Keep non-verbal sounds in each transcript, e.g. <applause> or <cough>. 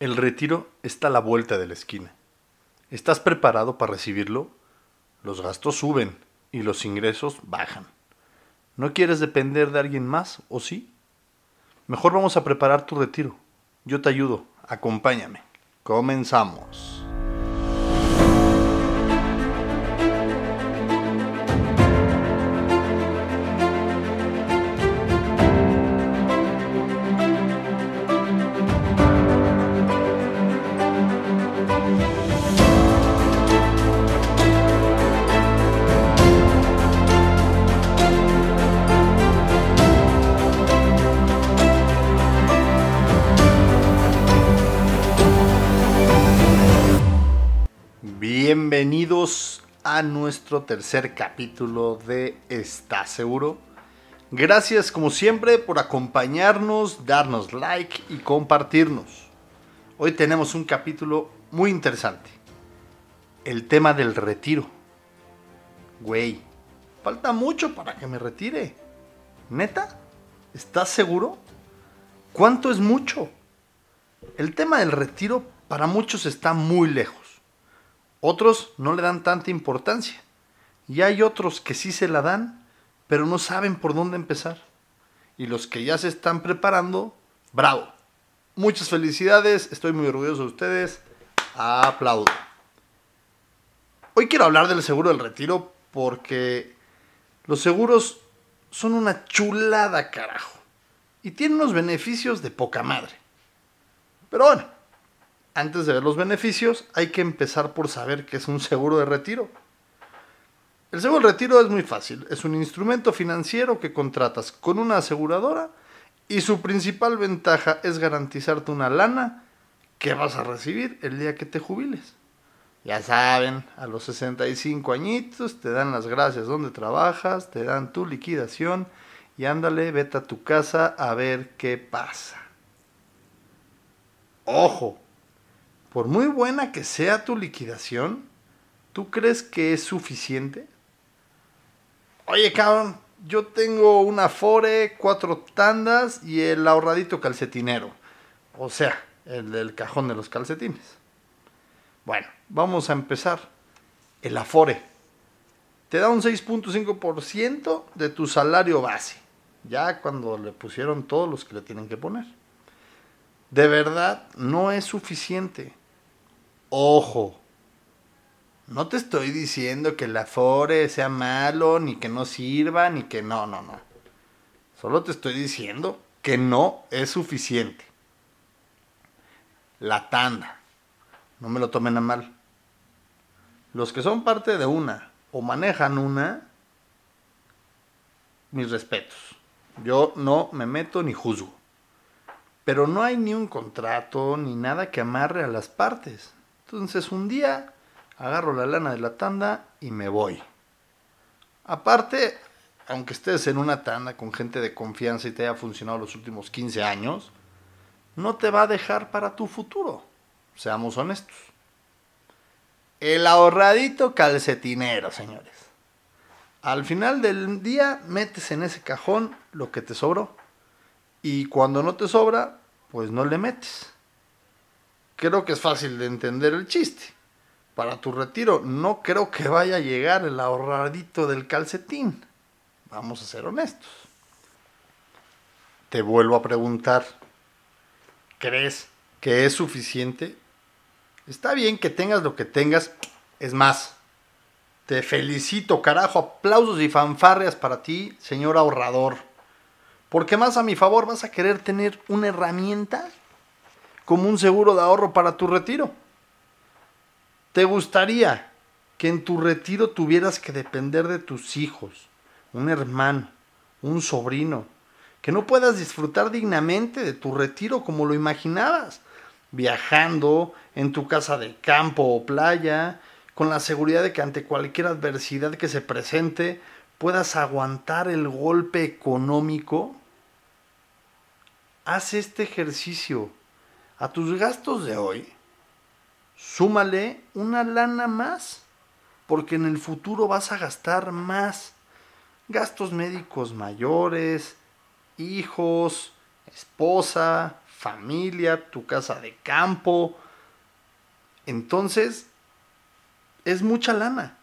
El retiro está a la vuelta de la esquina. ¿Estás preparado para recibirlo? Los gastos suben y los ingresos bajan. ¿No quieres depender de alguien más o sí? Mejor vamos a preparar tu retiro. Yo te ayudo. Acompáñame. Comenzamos. Bienvenidos a nuestro tercer capítulo de ¿Estás seguro? Gracias como siempre por acompañarnos, darnos like y compartirnos. Hoy tenemos un capítulo muy interesante. El tema del retiro. Güey, falta mucho para que me retire. ¿Neta? ¿Estás seguro? ¿Cuánto es mucho? El tema del retiro para muchos está muy lejos. Otros no le dan tanta importancia. Y hay otros que sí se la dan, pero no saben por dónde empezar. Y los que ya se están preparando, bravo. Muchas felicidades, estoy muy orgulloso de ustedes. Aplaudo. Hoy quiero hablar del seguro del retiro porque los seguros son una chulada, carajo. Y tienen unos beneficios de poca madre. Pero bueno, antes de ver los beneficios, hay que empezar por saber qué es un seguro de retiro. El seguro de retiro es muy fácil. Es un instrumento financiero que contratas con una aseguradora y su principal ventaja es garantizarte una lana que vas a recibir el día que te jubiles. Ya saben, a los 65 añitos te dan las gracias donde trabajas, te dan tu liquidación y ándale, vete a tu casa a ver qué pasa. Ojo, por muy buena que sea tu liquidación, ¿tú crees que es suficiente? Oye, cabrón, yo tengo una Fore, cuatro tandas y el ahorradito calcetinero. O sea, el del cajón de los calcetines. Bueno, vamos a empezar. El Afore te da un 6.5% de tu salario base. Ya cuando le pusieron todos los que le tienen que poner. De verdad, no es suficiente. Ojo, no te estoy diciendo que el Afore sea malo, ni que no sirva, ni que no, no, no. Solo te estoy diciendo que no es suficiente. La tanda. No me lo tomen a mal. Los que son parte de una o manejan una, mis respetos. Yo no me meto ni juzgo. Pero no hay ni un contrato ni nada que amarre a las partes. Entonces un día agarro la lana de la tanda y me voy. Aparte, aunque estés en una tanda con gente de confianza y te haya funcionado los últimos 15 años, no te va a dejar para tu futuro. Seamos honestos. El ahorradito calcetinero, señores. Al final del día metes en ese cajón lo que te sobró. Y cuando no te sobra, pues no le metes creo que es fácil de entender el chiste. Para tu retiro no creo que vaya a llegar el ahorradito del calcetín. Vamos a ser honestos. Te vuelvo a preguntar, ¿crees que es suficiente? Está bien que tengas lo que tengas. Es más, te felicito, carajo. Aplausos y fanfarrias para ti, señor ahorrador. Porque más a mi favor vas a querer tener una herramienta como un seguro de ahorro para tu retiro. ¿Te gustaría que en tu retiro tuvieras que depender de tus hijos, un hermano, un sobrino, que no puedas disfrutar dignamente de tu retiro como lo imaginabas, viajando en tu casa de campo o playa, con la seguridad de que ante cualquier adversidad que se presente puedas aguantar el golpe económico? Haz este ejercicio a tus gastos de hoy, súmale una lana más, porque en el futuro vas a gastar más. Gastos médicos mayores, hijos, esposa, familia, tu casa de campo. Entonces, es mucha lana.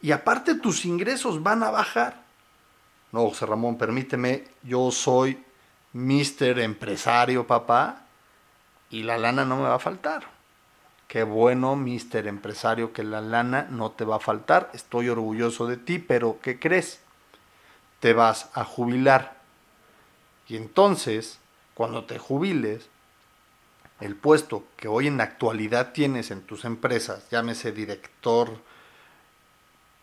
Y aparte tus ingresos van a bajar. No, José Ramón, permíteme, yo soy mister empresario, papá, y la lana no me va a faltar. Qué bueno, mister empresario, que la lana no te va a faltar. Estoy orgulloso de ti, pero ¿qué crees? Te vas a jubilar. Y entonces, cuando te jubiles, el puesto que hoy en la actualidad tienes en tus empresas, llámese director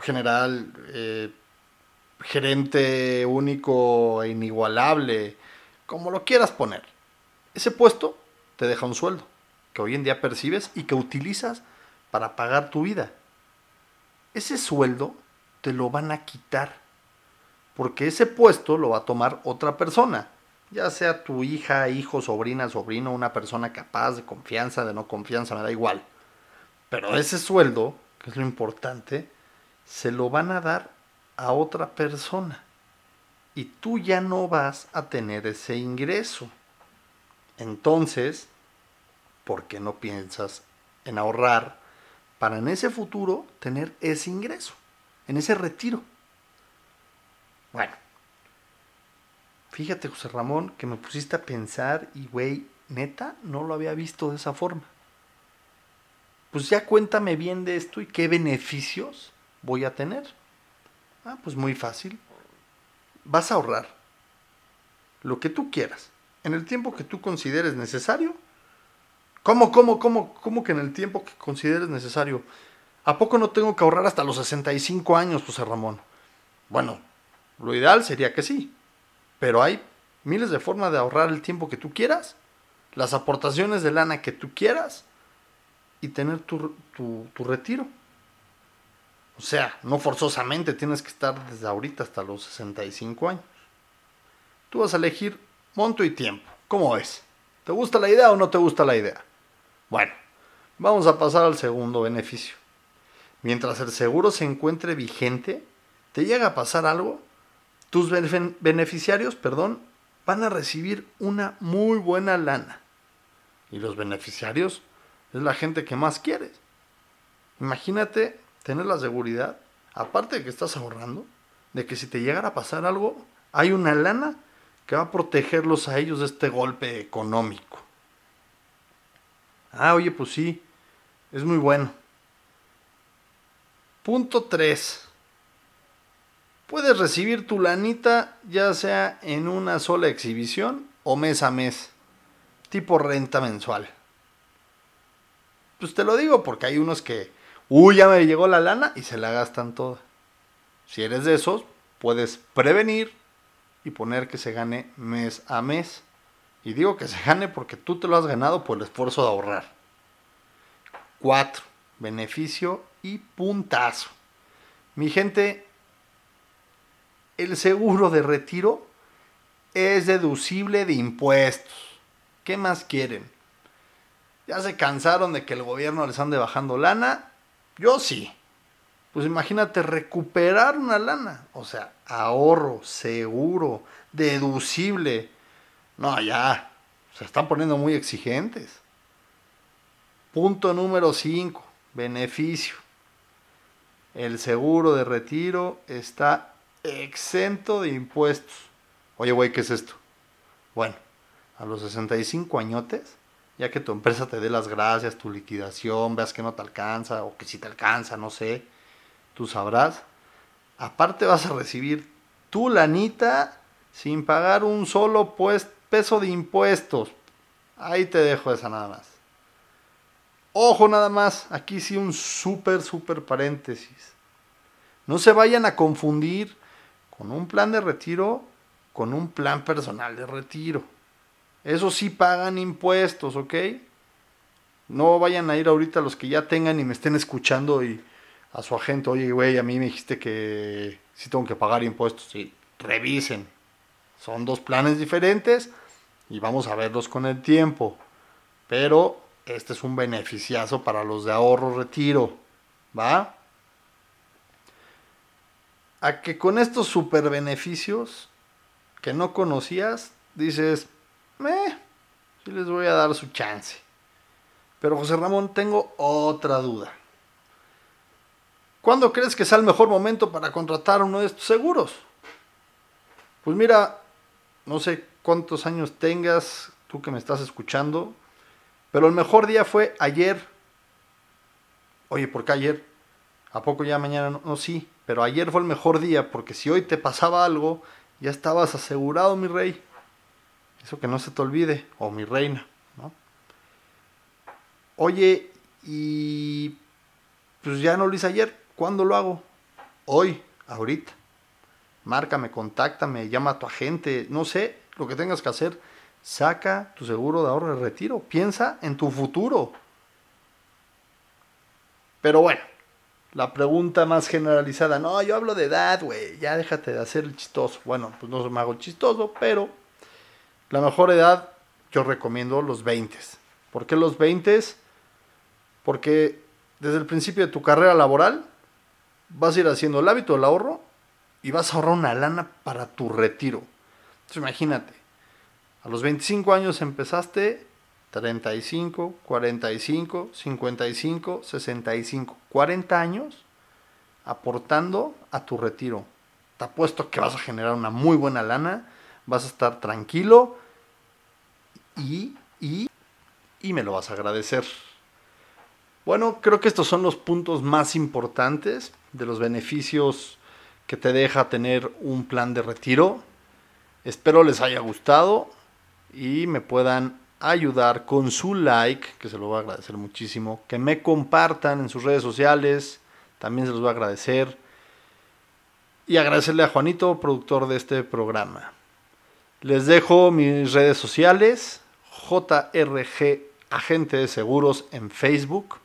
general, eh, gerente único e inigualable, como lo quieras poner, ese puesto te deja un sueldo que hoy en día percibes y que utilizas para pagar tu vida. Ese sueldo te lo van a quitar, porque ese puesto lo va a tomar otra persona ya sea tu hija, hijo, sobrina, sobrino, una persona capaz de confianza, de no confianza, me da igual. Pero ese sueldo, que es lo importante, se lo van a dar a otra persona. Y tú ya no vas a tener ese ingreso. Entonces, ¿por qué no piensas en ahorrar para en ese futuro tener ese ingreso, en ese retiro? Bueno, Fíjate, José Ramón, que me pusiste a pensar y, güey, neta, no lo había visto de esa forma. Pues ya cuéntame bien de esto y qué beneficios voy a tener. Ah, pues muy fácil. Vas a ahorrar lo que tú quieras, en el tiempo que tú consideres necesario. ¿Cómo, cómo, cómo, cómo que en el tiempo que consideres necesario? ¿A poco no tengo que ahorrar hasta los 65 años, José Ramón? Bueno, lo ideal sería que sí. Pero hay miles de formas de ahorrar el tiempo que tú quieras, las aportaciones de lana que tú quieras y tener tu, retiro. O sea, no forzosamente tienes que estar desde ahorita hasta los 65 años. Tú vas a elegir monto y tiempo. ¿Cómo es? ¿Te gusta la idea o no te gusta la idea? Bueno, vamos a pasar al segundo beneficio. Mientras el seguro se encuentre vigente, ¿te llega a pasar algo? Tus beneficiarios, perdón, van a recibir una muy buena lana. Y los beneficiarios es la gente que más quieres. Imagínate tener la seguridad, aparte de que estás ahorrando, de que si te llegara a pasar algo, hay una lana que va a protegerlos a ellos de este golpe económico. Ah, oye, pues sí, es muy bueno. Punto 3. Puedes recibir tu lanita ya sea en una sola exhibición o mes a mes, tipo renta mensual. Pues te lo digo porque hay unos que, uy, ya me llegó la lana y se la gastan toda. Si eres de esos, puedes prevenir y poner que se gane mes a mes. Y digo que se <laughs> gane porque tú te lo has ganado por el esfuerzo de ahorrar. 4. Beneficio y puntazo. Mi gente, el seguro de retiro es deducible de impuestos. ¿Qué más quieren? ¿Ya se cansaron de que el gobierno les ande bajando lana? Yo sí. Pues imagínate recuperar una lana. O sea, ahorro, seguro, deducible. No, ya. Se están poniendo muy exigentes. Punto número 5. Beneficio. El seguro de retiro está exento de impuestos. Oye, güey, ¿qué es esto? Bueno, a los 65 añotes, ya que tu empresa te dé las gracias, tu liquidación, veas que no te alcanza o que si te alcanza, no sé, tú sabrás. Aparte vas a recibir tu lanita sin pagar un solo pues, peso de impuestos. Ahí te dejo esa nada más. Ojo nada más, aquí sí un súper, súper paréntesis. No se vayan a confundir con un plan de retiro, con un plan personal de retiro. Eso sí pagan impuestos, ¿ok? No vayan a ir ahorita los que ya tengan y me estén escuchando y a su agente, oye, güey, a mí me dijiste que sí tengo que pagar impuestos. Sí, revisen. Son dos planes diferentes y vamos a verlos con el tiempo. Pero este es un beneficiazo para los de ahorro retiro. ¿Va? a que con estos super beneficios que no conocías, dices, eh, Sí les voy a dar su chance. Pero José Ramón, tengo otra duda. ¿Cuándo crees que sea el mejor momento para contratar uno de estos seguros? Pues mira, no sé cuántos años tengas, tú que me estás escuchando, pero el mejor día fue ayer. Oye, ¿por qué ayer? ¿A poco ya mañana no? No, sí, pero ayer fue el mejor día porque si hoy te pasaba algo, ya estabas asegurado, mi rey. Eso que no se te olvide, o mi reina, ¿no? Oye, y pues ya no lo hice ayer, ¿cuándo lo hago? Hoy, ahorita. Márcame, contáctame, llama a tu agente, no sé, lo que tengas que hacer. Saca tu seguro de ahorro de retiro, piensa en tu futuro. Pero bueno, la pregunta más generalizada, no, yo hablo de edad, güey, ya déjate de hacer el chistoso. Bueno, pues no me hago chistoso, pero la mejor edad yo recomiendo los 20. ¿Por qué los 20? Porque desde el principio de tu carrera laboral vas a ir haciendo el hábito del ahorro y vas a ahorrar una lana para tu retiro. Entonces imagínate, a los 25 años empezaste 35, 45, 55, 65, 40 años aportando a tu retiro. Te apuesto que vas a generar una muy buena lana, vas a estar tranquilo y, y, y me lo vas a agradecer. Bueno, creo que estos son los puntos más importantes de los beneficios que te deja tener un plan de retiro. Espero les haya gustado y me puedan ayudar con su like, que se lo voy a agradecer muchísimo, que me compartan en sus redes sociales, también se los voy a agradecer. Y agradecerle a Juanito, productor de este programa. Les dejo mis redes sociales, JRG Agente de Seguros en Facebook.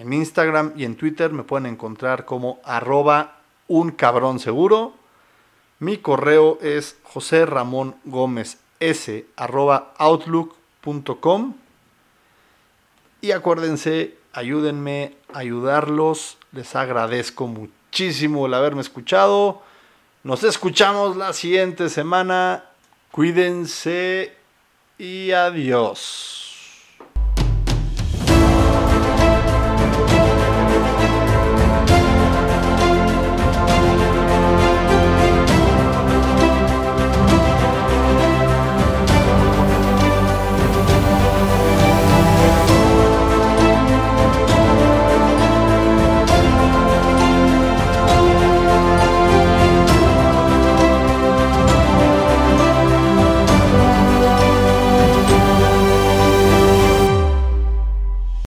En Instagram y en Twitter me pueden encontrar como arroba un cabrón seguro. Mi correo es José Ramón Gómez S arroba outlook.com. Y acuérdense, ayúdenme a ayudarlos. Les agradezco muchísimo el haberme escuchado. Nos escuchamos la siguiente semana. Cuídense y adiós.